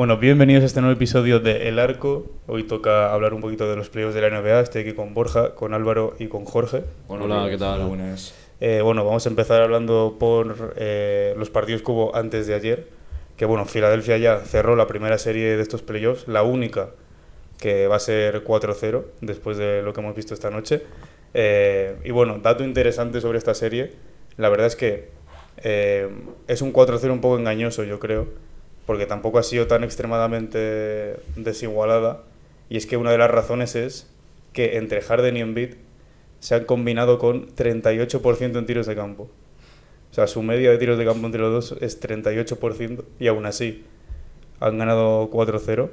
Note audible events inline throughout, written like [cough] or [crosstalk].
Bueno, bienvenidos a este nuevo episodio de El Arco. Hoy toca hablar un poquito de los playoffs de la NBA. Estoy aquí con Borja, con Álvaro y con Jorge. Hola, ¿qué tal? Buenas. Eh, bueno, vamos a empezar hablando por eh, los partidos que hubo antes de ayer. Que bueno, Filadelfia ya cerró la primera serie de estos playoffs, la única que va a ser 4-0 después de lo que hemos visto esta noche. Eh, y bueno, dato interesante sobre esta serie, la verdad es que es un 4-0 un poco engañoso, yo creo, porque tampoco ha sido tan extremadamente desigualada. Y es que una de las razones es que entre Harden y Embiid se han combinado con 38% en tiros de campo. O sea, su media de tiros de campo entre los dos es 38% y aún así han ganado 4-0.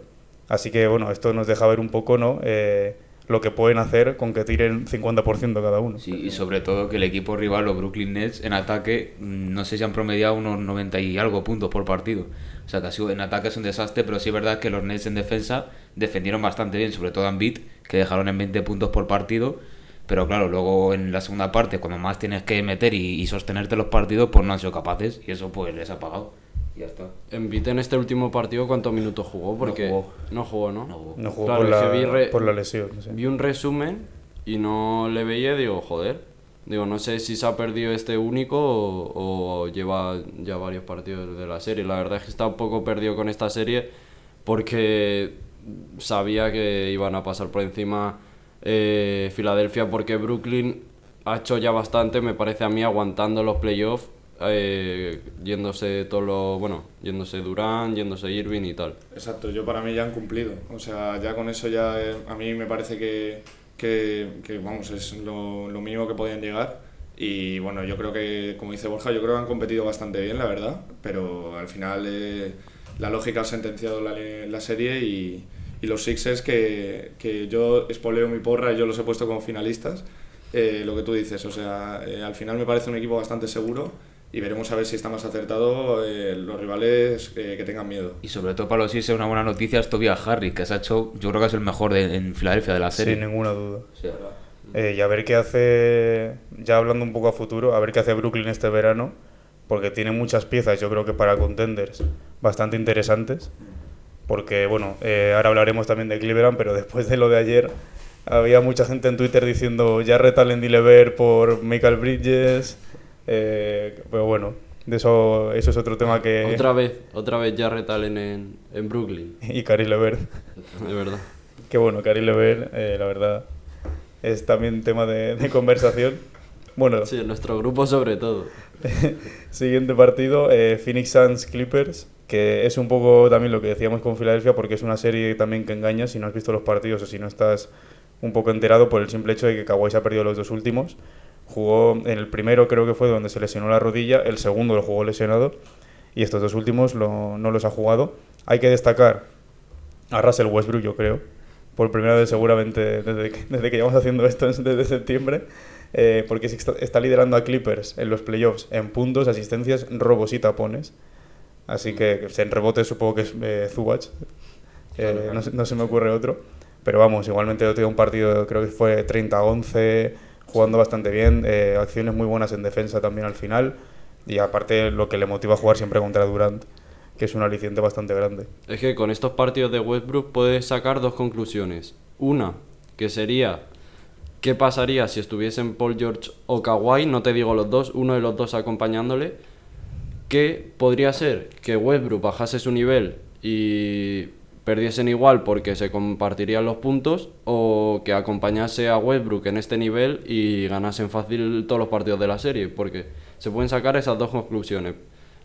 Así que bueno, esto nos deja ver un poco ¿no? Eh, lo que pueden hacer con que tiren 50% cada uno. Sí, y sobre todo que el equipo rival, los Brooklyn Nets, en ataque, mm, no sé si han promediado unos 90 y algo puntos por partido. O sea, que ha sido, en ataque es un desastre, pero sí es verdad que los Nets en defensa defendieron bastante bien, sobre todo en beat, que dejaron en 20 puntos por partido. Pero claro, luego en la segunda parte, cuando más tienes que meter y, y sostenerte los partidos, pues no han sido capaces. Y eso pues les ha pagado. Y ya está. Embiid en este último partido, ¿cuántos minutos jugó? Porque jugó. no jugó, ¿no? No jugó. No jugó Claro, por, la, vi re- por la lesión. sí. Vi un resumen y no le veía digo, joder. Digo, no sé si se ha perdido este único o, o lleva ya varios partidos de la serie. La verdad es que está un poco perdido con esta serie porque sabía que iban a pasar por encima eh, Filadelfia porque Brooklyn ha hecho ya bastante, me parece a mí, aguantando los playoffs. eh, yéndose todo lo bueno yéndose Durán yéndose Irving y tal Exacto, yo para mí ya han cumplido. O sea, ya con eso ya eh, a mí me parece que, que, que, vamos, es lo, lo mínimo que podían llegar. Y bueno, yo creo que, como dice Borja, yo creo que han competido bastante bien, la verdad. Pero al final eh, la lógica ha sentenciado la, la serie y, y los Sixers que, que yo espoleo mi porra y yo los he puesto como finalistas. eh, lo que tú dices, o sea, eh, al final me parece un equipo bastante seguro y veremos a ver si está más acertado eh, los rivales eh, que tengan miedo. Y sobre todo para los Sixers una buena noticia es Tobias Harris, que se ha hecho, yo creo que es el mejor de- en Filadelfia de la serie. Sin ninguna duda. Sí. Eh, y a ver qué hace, ya hablando un poco a futuro, a ver qué hace Brooklyn este verano, porque tiene muchas piezas, yo creo que para contenders bastante interesantes. Porque, bueno, eh, ahora hablaremos también de Cleveland, pero después de lo de ayer, había mucha gente en Twitter diciendo ya retalen Dilever por Michael Bridges. eh, pero bueno, de eso, eso es otro tema que. Otra vez, otra vez ya retalen en, en Brooklyn, [laughs] Y Cari Levert. de verdad. [laughs] Que bueno, Cari Levert, eh, la verdad, es también tema de, de conversación. Bueno, Sí, en nuestro grupo sobre todo. [laughs] Siguiente partido, Phoenix Suns Clippers, que es un poco también lo que decíamos con Filadelfia, porque es una serie también que engaña si no has visto los partidos o si no estás un poco enterado por el simple hecho de que Kawhi se ha perdido los dos últimos. Jugó en el primero, creo que fue donde se lesionó la rodilla, el segundo lo jugó lesionado y estos dos últimos lo- no los ha jugado. Hay que destacar a Russell Westbrook, yo creo, por primera vez seguramente desde que, [laughs] desde que llevamos haciendo esto desde septiembre, eh, porque está, está liderando a Clippers en los playoffs en puntos, asistencias, robos y tapones. Así que en rebote supongo que es eh, Zubac. Eh, no, se- no se me ocurre otro. Pero vamos, igualmente otro día un partido, creo que fue 30-11, jugando bastante bien, eh, acciones muy buenas en defensa también al final. Y aparte lo que le motiva a jugar siempre contra Durant, que es un aliciente bastante grande. Es que con estos partidos de Westbrook puedes sacar dos conclusiones. Una, que sería qué pasaría si estuviesen Paul George o Kawhi, no te digo los dos, uno de los dos acompañándole, que podría ser que Westbrook bajase su nivel y perdiesen igual porque se compartirían los puntos o que acompañase a Westbrook en este nivel y ganasen fácil todos los partidos de la serie, porque se pueden sacar esas dos conclusiones.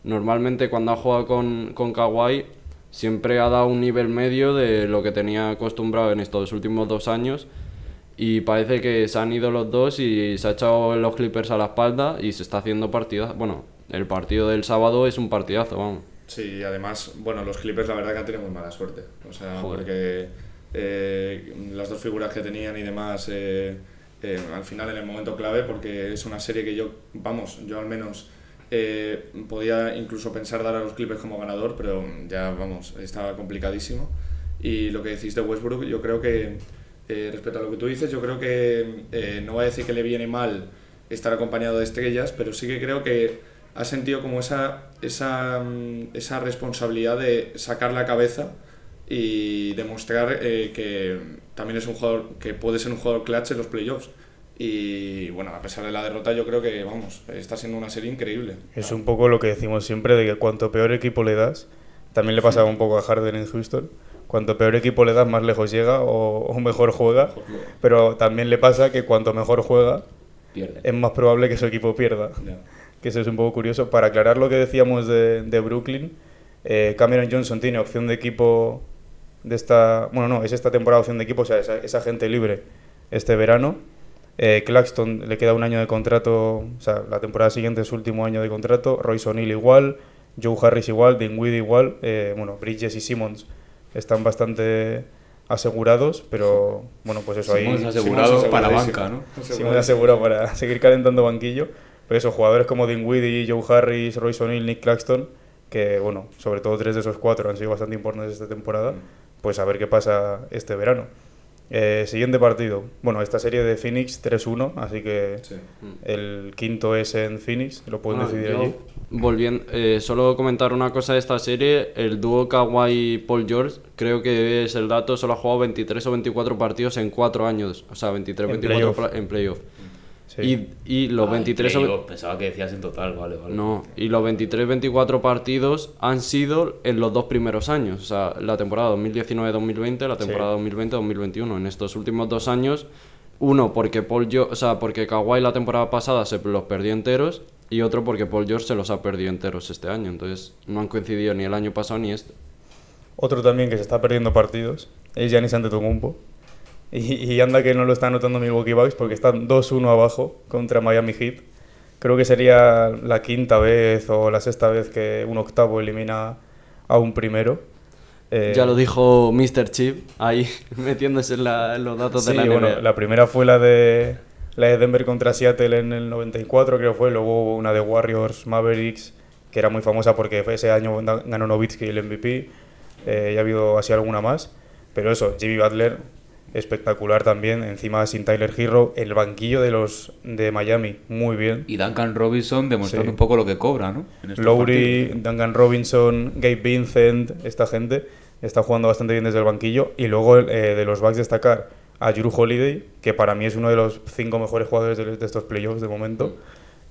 Normalmente cuando ha jugado con, con Kawhi siempre ha dado un nivel medio de lo que tenía acostumbrado en estos últimos dos años y parece que se han ido los dos y se ha echado los Clippers a la espalda y se está haciendo partido. Bueno, el partido del sábado es un partidazo, vamos. Sí, y además, bueno, los Clippers la verdad que han tenido muy mala suerte. O sea, Joder. porque eh, las dos figuras que tenían y demás, eh, eh, al final en el momento clave, porque es una serie que yo, vamos, yo al menos eh, podía incluso pensar dar a los Clippers como ganador, pero ya vamos, estaba complicadísimo. Y lo que decís de Westbrook, yo creo que, eh, respecto a lo que tú dices, yo creo que eh, no voy a decir que le viene mal estar acompañado de estrellas, pero sí que creo que ha sentido como esa, esa, mm, esa responsabilidad de sacar la cabeza y demostrar eh, que también es un jugador que puede ser un jugador clutch en los playoffs. Y bueno, a pesar de la derrota, yo creo que vamos, está siendo una serie increíble. Es un poco lo que decimos siempre de que cuanto peor equipo le das, también le pasaba un poco a Harden en Houston. Cuanto peor equipo le das, más lejos llega o, o mejor juega. Pero también le pasa que cuanto mejor juega, Pierde. es más probable que su equipo pierda. Ya. Que eso es un poco curioso. Para aclarar lo que decíamos de, de Brooklyn, eh, Cameron Johnson tiene opción de equipo de esta. Bueno, no, es esta temporada opción de equipo, o sea, es, es agente libre este verano. Eh, Claxton le queda un año de contrato, o sea, la temporada siguiente es su último año de contrato. Royce O'Neal igual, Joe Harris igual, Dinwiddie igual. eh, bueno, Bridges y Simmons están bastante asegurados, pero bueno, pues eso ahí. Simmons asegurado Simmons para la aseguradísimo. banca, ¿no? Asegurado para [laughs] seguir calentando banquillo. Pero eso, jugadores como Dinwiddie, Joe Harris, Royce O'Neal, Nick Claxton, que bueno, sobre todo tres de esos cuatro han sido bastante importantes esta temporada, pues a ver qué pasa este verano. Eh, siguiente partido. Bueno, esta serie de Phoenix 3-1, así que Sí. el quinto es en Phoenix, lo pueden Ah, decidir yo, allí. Volviendo, eh, solo comentar una cosa de esta serie, el dúo Kawhi y Paul George, creo que es el dato, solo ha jugado 23 o 24 partidos en 4 años, o sea, 23 En 24 playoff. pla- en playoff. Sí. Y, y los Ah, 23 o playoff, Pensaba que decías en total, vale, vale. no, y los 23 24 partidos han sido en los dos primeros años, o sea, la temporada 2019-2020, la temporada 2020-2021. En estos últimos dos años, uno porque Paul Jo- o sea, porque Kawhi la temporada pasada se los perdió enteros y otro porque Paul George se los ha perdido enteros este año. Entonces, no han coincidido ni el año pasado ni este. Otro también que se está perdiendo partidos es Giannis Antetokounmpo. Y, y anda que no lo está anotando Milwaukee Bucks porque están 2-1 abajo contra Miami Heat. Creo que sería la quinta vez o la sexta vez que un octavo elimina a un primero. Eh, Ya lo dijo Mr. Chip ahí [laughs] metiéndose en, la- en los datos sí, de la NBA. bueno, la primera fue la de, la de Denver contra Seattle en el 94, creo fue. Luego hubo una de Warriors Mavericks, que era muy famosa porque ese año ganó Nowitzki el MVP. Eh, ya ha habido así alguna más. Pero eso, Jimmy Butler, espectacular también. Encima sin Tyler Hero, el banquillo de los de Miami, muy bien. Y Duncan Robinson demostrando Sí. un poco lo que cobra, ¿no? Lowry, partidos. Duncan Robinson, Gabe Vincent, esta gente está jugando bastante bien desde el banquillo. Y luego eh, de los Bucks destacar a Drew Holiday, que para mí es uno de los cinco mejores jugadores de, de estos playoffs de momento.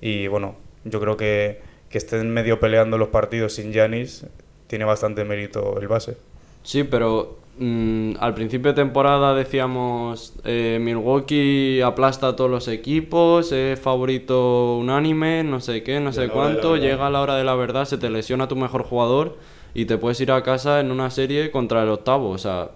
Y bueno, yo creo que, que estén medio peleando los partidos sin Giannis tiene bastante mérito el base. Sí, pero mm, al principio de temporada decíamos eh, Milwaukee aplasta a todos los equipos, es favorito unánime, no sé qué, no sé cuánto, llega la hora de la verdad, se te lesiona tu mejor jugador y te puedes ir a casa en una serie contra el octavo, o sea,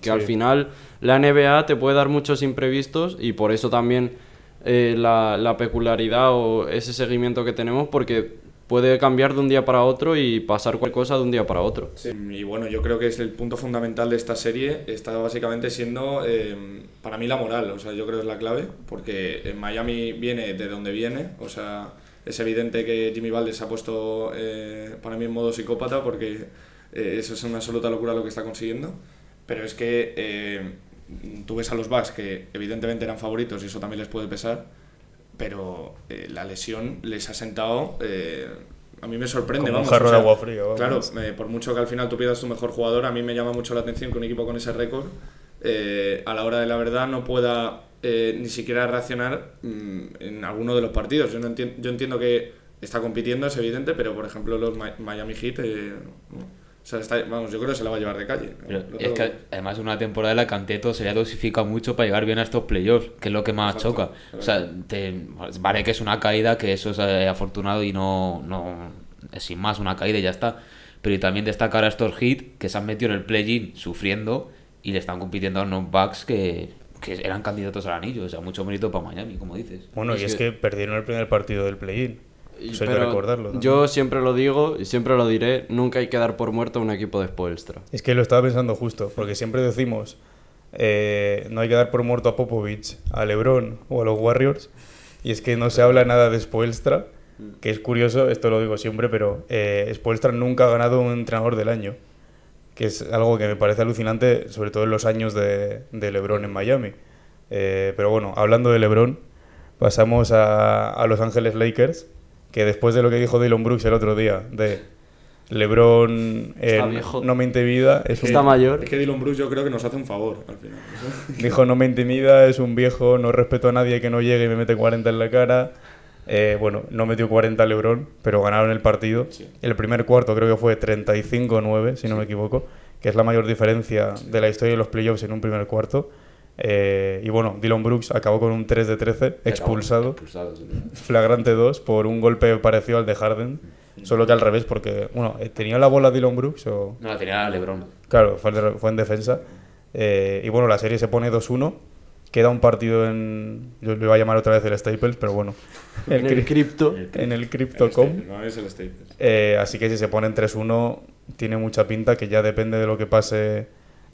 que al final la NBA te puede dar muchos imprevistos y por eso también eh, la, la peculiaridad o ese seguimiento que tenemos porque puede cambiar de un día para otro y pasar cualquier cosa de un día para otro. Sí, y bueno, yo creo que es el punto fundamental de esta serie, está básicamente siendo eh, para mí la moral, o sea, yo creo que es la clave, porque en Miami viene de donde viene, o sea, es evidente que Jimmy Valdes se ha puesto eh, para mí en modo psicópata, porque eh, eso es una absoluta locura lo que está consiguiendo, pero es que eh, tú ves a los Bucks que evidentemente eran favoritos y eso también les puede pesar, pero eh, la lesión les ha sentado... eh, a mí me sorprende, Como un vamos. jarro o de agua fría, vamos. Claro, eh, por mucho que al final tú pierdas tu mejor jugador, a mí me llama mucho la atención que un equipo con ese récord, eh, a la hora de la verdad, no pueda ni siquiera reaccionar mm, en alguno de los partidos. Yo, no entien- yo entiendo que está compitiendo, es evidente, pero por ejemplo los Mi- Miami Heat, no. O sea, está- vamos, yo creo que se la va a llevar de calle. Pero Lo es que además una temporada en la que Anteto se le dosifica mucho para llegar bien a estos playoffs, que es lo que más Exacto. choca. O sea, te- vale que es una caída, que eso es eh, afortunado y no, no es sin más una caída y ya está. Pero y también destacar a estos hits que se han metido en el play-in sufriendo y le están compitiendo a unos Bucks que, que eran candidatos al anillo. O sea, mucho mérito para Miami, como dices. Bueno, Es y es que- que perdieron el primer partido del play-in. Y- Eso hay que pero recordarlo. también. Yo siempre lo digo y siempre lo diré, nunca hay que dar por muerto a un equipo de Spoelstra. Es que lo estaba pensando justo, porque siempre decimos, eh, no hay que dar por muerto a Popovich, a LeBron o a los Warriors, y es que no se habla nada de Spoelstra, Que es curioso, esto lo digo siempre, pero eh, Spoelstra nunca ha ganado un entrenador del año. Que es algo que me parece alucinante, sobre todo en los años de, de LeBron en Miami. Eh, pero bueno, hablando de LeBron, pasamos a, a Los Ángeles Lakers, que después de lo que dijo Dylan Brooks el otro día, de LeBron eh, viejo. no me intimida, es un- Está mayor. Es que Dylan Bruce yo creo que nos hace un favor al final. Dijo, no me intimida, es un viejo, no respeto a nadie que no llegue y me mete 40 en la cara. Eh, bueno, no metió 40 LeBron, pero ganaron el partido. Sí. El primer cuarto creo que fue 35-9, si no me equivoco, que es la mayor diferencia de la historia de los playoffs en un primer cuarto. Eh, y bueno, Dylan Brooks acabó con un 3 de 13, expulsado, Expulsado, sí. flagrante 2, por un golpe parecido al de Harden, solo que al revés, porque, bueno, eh, ¿tenía la bola Dylan Brooks o...? No, la tenía LeBron. Claro, fue, en- fue en defensa. Eh, y bueno, la serie se pone 2-1. Queda un partido en. Yo lo iba a llamar otra vez el Staples, pero bueno. [laughs] En el cri- cripto. En el El Crypto.com. Staples, no es el Staples. Eh, así que si se ponen 3-1, tiene mucha pinta que ya depende de lo que pase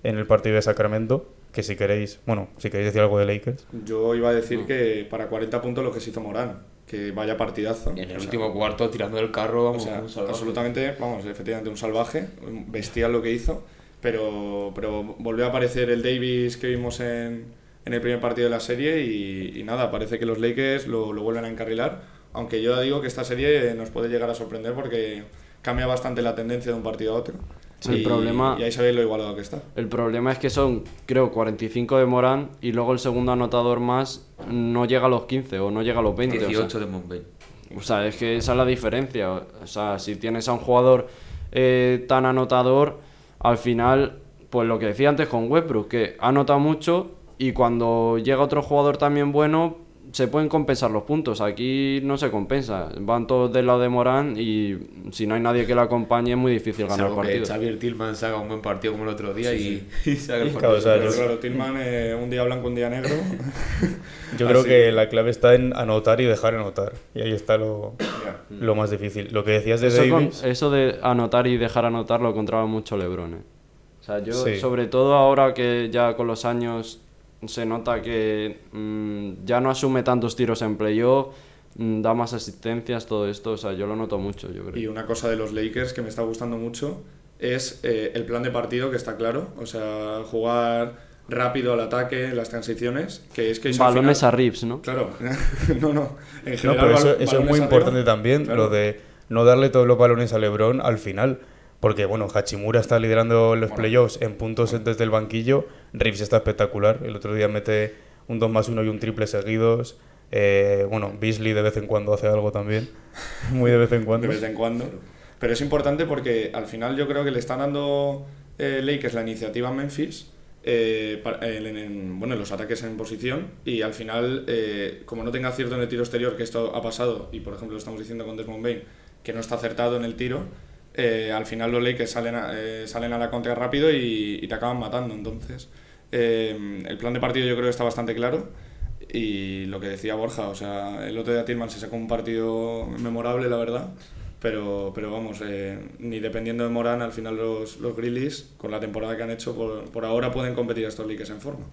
en el partido de Sacramento. Que si queréis. Bueno, si queréis decir algo de Lakers. Yo iba a decir que para 40 puntos lo que se hizo Morán, que vaya partidazo. En el O sea, último cuarto, tirando del carro, O vamos, sea, un salvaje. absolutamente, vamos, efectivamente un salvaje, un bestial lo que hizo, pero, pero volvió a aparecer el Davis que vimos en, en el primer partido de la serie y, y nada, parece que los Lakers lo, lo vuelven a encarrilar, aunque yo digo que esta serie nos puede llegar a sorprender porque cambia bastante la tendencia de un partido a otro. El y, problema- y ahí sabéis lo igualado que está. El problema es que son, creo, 45 de Morán y luego el segundo anotador más no llega a los 15 o no llega a los 20. o sea. 18 de Mumbai. O sea, es que esa es la diferencia. O sea, si tienes a un jugador eh, tan anotador, al final, pues lo que decía antes con Westbrook, que anota mucho y cuando llega otro jugador también bueno, se pueden compensar los puntos. Aquí no se compensa. Van todos del lado de Morán y si no hay nadie que lo acompañe es muy difícil ganar el Salvo que partido. Xavier Tillman se haga un buen partido como el otro día y, [laughs] y se haga el Claro, partido. o sea, Pero yo- claro, Tillman, eh, un día blanco, un día negro. [laughs] [laughs] Yo creo Así que la clave está en anotar y dejar anotar. Y ahí está lo, lo más difícil. Lo que decías de Eso, con- Davis. eso de anotar y dejar anotar lo controla mucho Lebron. ¿eh? O sea, yo, Sí. sobre todo ahora que ya con los años se nota que mm, ya no asume tantos tiros en playoff, da más asistencias, todo esto. O sea, yo lo noto mucho, yo creo. Y una cosa de los Lakers que me está gustando mucho es eh, el plan de partido que está claro. O sea, jugar rápido al ataque, las transiciones, que es que Balones final- a Rips, ¿no? Claro, [laughs] no, no. En No, general, pero eso, es muy arriba. importante también, Claro. lo de no darle todos los balones a LeBron al final. Porque, bueno, Hachimura está liderando los Bueno. playoffs en puntos desde el banquillo. Reeves está espectacular. El otro día mete un 2 más 1 y un triple seguidos. Eh, bueno, Beasley de vez en cuando hace algo también. [laughs] Muy de vez en de cuando. vez en cuando. Pero es importante porque al final yo creo que le están dando eh, Lakers la iniciativa a Memphis. eh, para- en, en- bueno, en los ataques en posición y al final, eh, como no tenga acierto en el tiro exterior, que esto ha pasado, y por ejemplo lo estamos diciendo con Desmond Bain, que no está acertado en el tiro, eh, al final los Lakers salen a, salen a la contra rápido y, y te acaban matando. Entonces, el plan de partido yo creo que está bastante claro. Y lo que decía Borja, o sea, el otro día Tillman se sacó un partido memorable, la verdad. Pero, pero vamos, eh, ni dependiendo de Morán, al final los, los con la temporada que han hecho, por, por ahora pueden competir a estos Lakers en forma.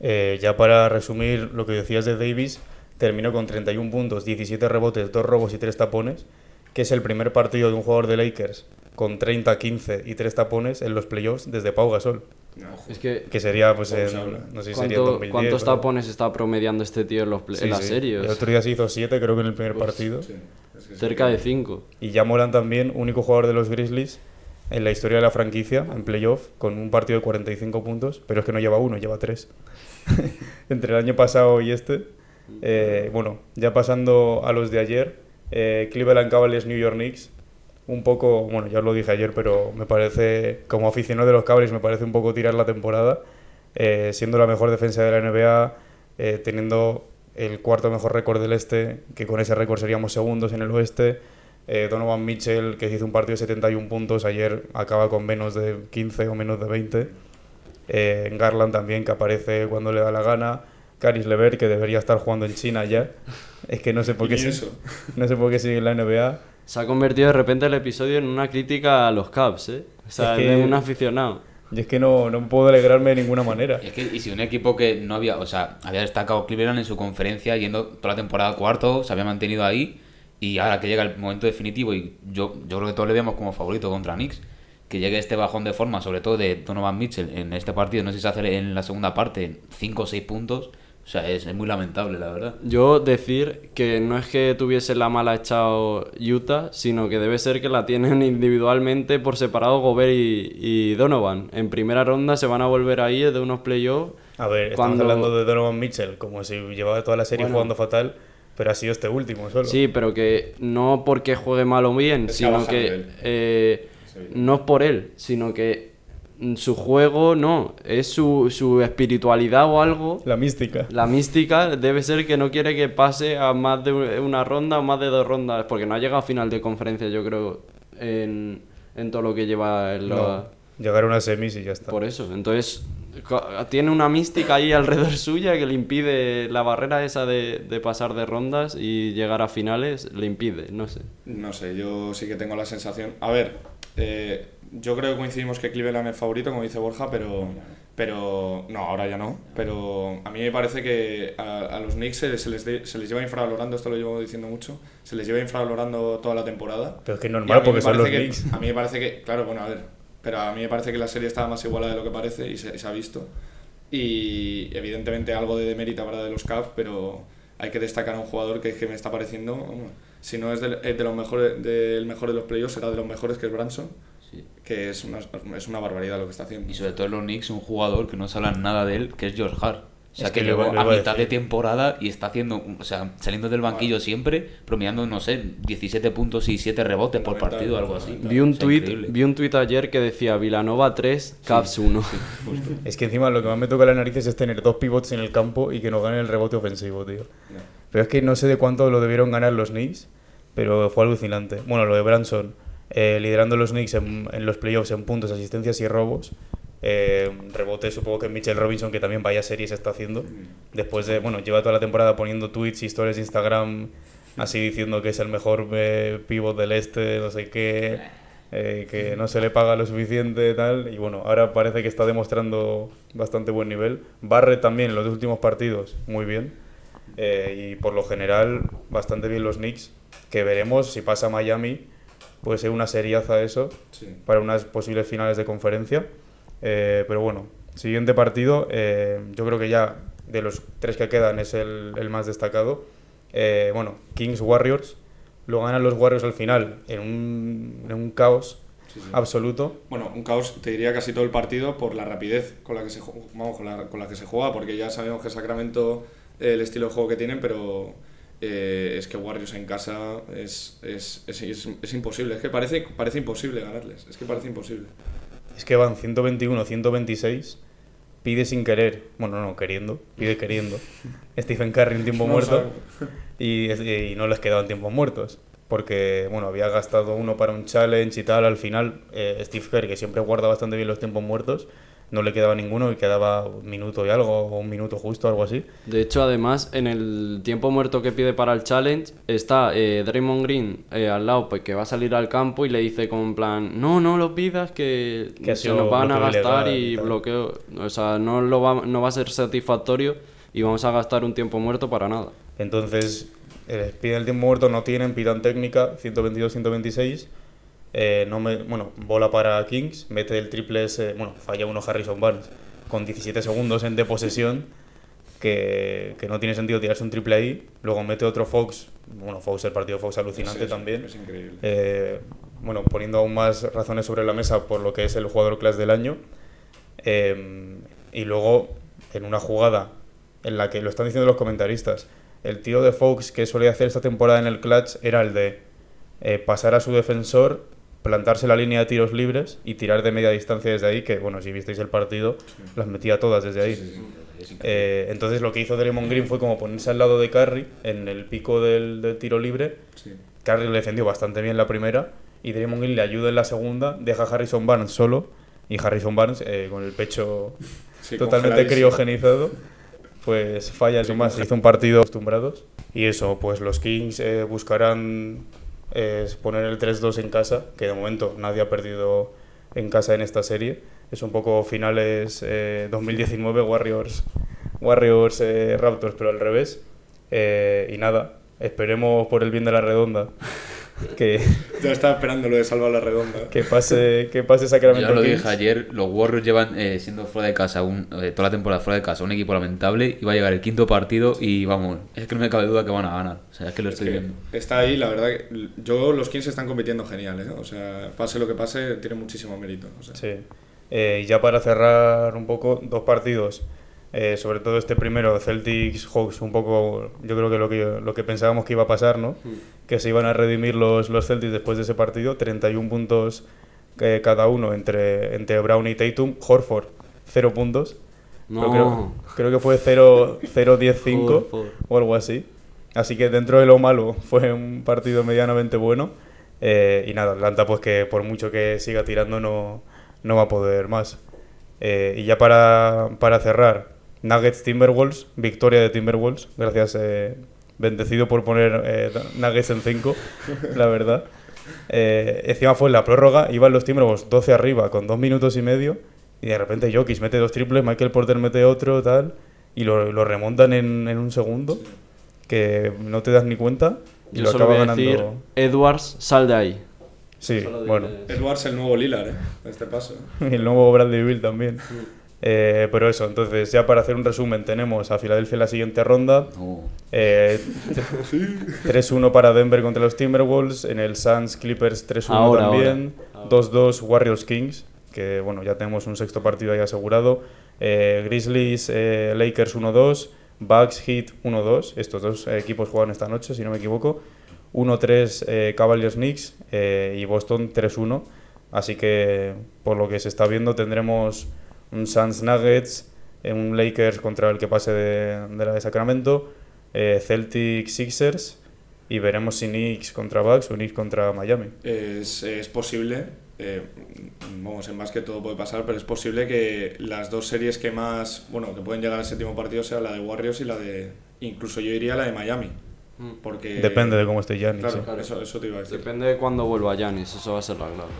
Eh, ya para resumir lo que decías de Davis, terminó con 31 puntos, 17 rebotes, 2 robos y 3 tapones, que es el primer partido de un jugador de Lakers con 30, 15 y 3 tapones en los playoffs desde Pau Gasol, Es que, que sería pues en, no sé si sería en ¿cuánto- 2010. ¿cuántos pero- tapones está promediando este tío en, los Sí, en las sí. series? El otro día se hizo 7 creo que en el primer partido. Sí, es que sí. Cerca de 5. Y ya Moran también, único jugador de los Grizzlies en la historia de la franquicia, en playoff, con un partido de 45 puntos, pero es que no lleva uno, lleva tres. [laughs] Entre el año pasado y este. Eh, bueno, ya pasando a los de ayer, eh, Cleveland Cavaliers, New York Knicks. Un poco, bueno, ya os lo dije ayer, pero me parece, como aficionado de los Cavaliers, me parece un poco tirar la temporada, eh, siendo la mejor defensa de la NBA, eh, teniendo el cuarto mejor récord del este, que con ese récord seríamos segundos en el oeste. Eh, Donovan Mitchell, que hizo un partido de 71 puntos, ayer acaba con menos de 15 o menos de 20. Eh, Garland también, que aparece cuando le da la gana. Caris Levert, que debería estar jugando en China ya. Es que no sé por [laughs] qué, no sé por qué sigue en la NBA. Se ha convertido de repente el episodio en una crítica a los Cavs, ¿eh? O sea, Es que- de un aficionado. Y es que no, no puedo alegrarme de ninguna manera. Y es que y si un equipo que no había, o sea, había destacado Cleveland en su conferencia yendo toda la temporada cuarto, se había mantenido ahí Y ahora que llega el momento definitivo, y yo, yo creo que todos le vemos como favorito contra Knicks, que llegue este bajón de forma, sobre todo de Donovan Mitchell en este partido, no sé si se hace en la segunda parte 5 o 6 puntos, o sea, es, es muy lamentable, la verdad. Yo decir que no es que tuviese la mala echado Utah, sino que debe ser que la tienen [laughs] individualmente por separado Gobert y, y Donovan. En primera ronda se van a volver ahí de unos playoffs. A ver, estamos Cuando- hablando de Donovan Mitchell, como si llevaba toda la serie Bueno. jugando fatal, pero ha sido este último solo. Sí, pero que no porque juegue mal o bien, Es sino que eh, Sí. no es por él, sino que su juego no, es su, su espiritualidad o algo. La mística. La mística debe ser que no quiere que pase a más de una ronda o más de dos rondas, porque no ha llegado a final de conferencia, yo creo, en, en todo lo que lleva en la- No, llegar a una semis y ya está. Por eso, entonces tiene una mística ahí [laughs] alrededor suya que le impide la barrera esa de, de pasar de rondas y llegar a finales, le impide, no sé. No sé, yo sí que tengo la sensación. A ver, eh, yo creo que coincidimos que Cleveland es favorito, como dice Borja, pero. Pero. No, ahora ya no. Pero a mí me parece que a, a los Knicks se, se les de- se les lleva infravalorando, esto lo llevo diciendo mucho, se les lleva infravalorando toda la temporada. Pero es que es normal porque son los que- Knicks. A mí me parece que. Claro, bueno, a ver. Pero a mí me parece que la serie estaba más igualada de lo que parece y se, y se ha visto. Y evidentemente algo de demérito habrá de los Cavs, pero hay que destacar a un jugador que que me está pareciendo, si no es del, es de los mejores, del mejor de los playoffs, será de los mejores que es Branson. Que es una, es una barbaridad lo que está haciendo. Y sobre todo en los Knicks, un jugador que no se habla nada de él, que es George Hart. O sea, Es que, llegó a mitad de temporada y está haciendo, o sea, saliendo del banquillo siempre, promediando, no sé, 17 puntos y 7 rebotes por partido, algo así. Vi un O sea, tweet, increíble. vi un tweet ayer que decía Vilanova 3, Caps 1. Es que encima lo que más me toca las narices es tener dos pivots en el campo y que nos ganen el rebote ofensivo, tío. No. Pero es que no sé de cuánto lo debieron ganar los Knicks, pero fue alucinante. Bueno, lo de Branson, eh, liderando los Knicks en, los playoffs en puntos, asistencias y robos. Eh, rebote, supongo que Mitchell Robinson, que también vaya series está haciendo. Después de, bueno, lleva toda la temporada poniendo tweets y stories de Instagram, así diciendo que es el mejor eh, pivot del este, no sé qué, eh, que no se le paga lo suficiente, tal. Y bueno, ahora parece que está demostrando bastante buen nivel. Barrett también en los últimos partidos, muy bien. Y por lo general, bastante bien los Knicks, que veremos si pasa Miami, puede ser una seriaza eso Sí. para unas posibles finales de conferencia. Eh, pero bueno, siguiente partido, eh, yo creo que ya de los tres que quedan es el, el más destacado. Eh, bueno, Kings Warriors, lo ganan los Warriors al final en un, en un caos Sí, sí. absoluto. Bueno, un caos, te diría casi todo el partido por la rapidez con la que se, vamos, con la, con la que se juega, porque ya sabemos que Sacramento eh, el estilo de juego que tienen, pero eh, es que Warriors en casa es, es, es, es- es imposible, es que parece, parece imposible ganarles, es que parece imposible. Es que van 121, 126. Pide sin querer, bueno, no, queriendo, pide queriendo. [laughs] Stephen Curry en tiempo No muerto. [laughs] y, y no les quedaban tiempos muertos. Porque, bueno, había gastado uno para un challenge y tal. Al final, eh, Steve Kerr, que siempre guarda bastante bien los tiempos muertos, no le quedaba ninguno y quedaba un minuto y algo, o un minuto justo, algo así. De hecho, además, en el tiempo muerto que pide para el challenge, está eh, Draymond Green eh, al lado, pues que va a salir al campo y le dice como en plan, no, no lo pidas, que, se nos van a gastar y y tal". bloqueo. O sea, no, lo va, no va a ser satisfactorio y vamos a gastar un tiempo muerto para nada. Entonces, eh, piden el tiempo muerto, no tienen, pidan técnica, 122-126. Eh, no me, bueno, bola para Kings, mete el triple ese, bueno, falla uno Harrison Barnes con 17 segundos en de posesión, que, que no tiene sentido tirarse un triple ahí. Luego mete otro Fox, bueno, Fox, el partido Fox alucinante también. Es increíble. Eh, bueno, poniendo aún más razones sobre la mesa por lo que es el jugador class del año. Eh, y luego, en una jugada en la que lo están diciendo los comentaristas, el tiro de Fox que solía hacer esta temporada en el clutch era el de pasar a su defensor, plantarse la línea de tiros libres y tirar de media distancia desde ahí, que bueno, si visteis el partido, las metía todas desde ahí. Eh, entonces lo que hizo Draymond Green fue como ponerse al lado de Curry en el pico del, del tiro libre. Sí. Curry le defendió bastante bien la primera y Draymond Green le ayuda en la segunda, deja a Harrison Barnes solo y Harrison Barnes eh, con el pecho [laughs] Sí, totalmente criogenizado pues falla sin más, hizo un partido acostumbrados y eso, pues los Kings eh, buscarán eh, poner el 3-2 en casa, que de momento nadie ha perdido en casa en esta serie, es un poco finales eh, 2019 Warriors Warriors eh, Raptors pero al revés. Eh, y nada, esperemos por el bien de la redonda que, [laughs] Ya estaba esperando lo de salvar la redonda. que pase que pase Sacramento Ya lo Kings. dije ayer, los Warriors llevan eh, siendo fuera de casa un- eh, toda la temporada fuera de casa, un equipo lamentable y va a llegar el quinto partido y vamos, es que no me cabe duda que van a ganar. O sea, es que lo estoy Que viendo. Está ahí, la verdad. que Yo, los Kings están compitiendo genial, ¿eh? O sea, pase lo que pase, tiene muchísimo mérito. o sea. Sí. Eh, y ya para cerrar un poco, dos partidos. Eh, sobre todo este primero, Celtics Hawks, un poco, yo creo que lo que, lo que pensábamos que iba a pasar, ¿no? Que se iban a redimir los, los Celtics después de ese partido, 31 puntos eh, cada uno entre, entre Brown y Tatum, Horford, 0 puntos. No. Creo, creo que fue 0 0-10-5 Horford. o algo así. Así que dentro de lo malo [laughs] fue un partido medianamente bueno. Eh, y nada, Atlanta pues que por mucho que siga tirando no, no va a poder más. Y ya para, para cerrar, Nuggets Timberwolves, victoria de Timberwolves, gracias, eh, bendecido por poner eh, Nuggets en 5, la verdad. Eh, encima fue en la prórroga, iban los Timberwolves 12 arriba con dos minutos y medio y de repente Jokic mete dos triples, Michael Porter mete otro, tal, y lo, lo remontan en, en un segundo, que no te das ni cuenta y Yo lo solo acaba voy a ganando. decir, Edwards, sal de ahí. Sí, bueno. Edwards el nuevo Lillard, ¿eh? A este paso. [laughs] Y el nuevo Bradley Bill también. Eh, pero eso, entonces ya para hacer un resumen tenemos a Filadelfia en la siguiente ronda. Oh. Eh, 3-1 [laughs] para Denver contra los Timberwolves. En el Suns Clippers 3-1 Ahora, también. ahora. 2-2 Warriors Kings. Que bueno, ya tenemos un sexto partido ahí asegurado. Eh, Grizzlies eh, Lakers 1-2. Bucks Heat 1-2. Estos dos eh, equipos juegan esta noche, si no me equivoco. 1-3 eh, Cavaliers Knicks eh, y Boston 3-1. Así que por lo que se está viendo tendremos un Suns Nuggets, eh, un Lakers contra el que pase de, de la de Sacramento, eh, Celtic Sixers y veremos si Knicks contra Bucks o Knicks contra Miami. Es, es posible, eh, vamos, en básquet todo puede pasar, pero es posible que las dos series que más, bueno, que pueden llegar al séptimo partido sea la de Warriors y la de, incluso yo diría la de Miami. Porque... Depende de cómo esté Giannis. Claro, sí. claro, eso, eso te iba a decir. Depende de cuándo vuelva Yanis, eso va a ser la clave.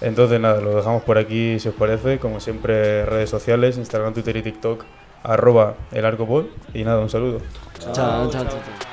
Entonces nada, lo dejamos por aquí si os parece. Como siempre, redes sociales, Instagram, Twitter y TikTok, arroba el arcopod. Y nada, un saludo. chao, chao. chao.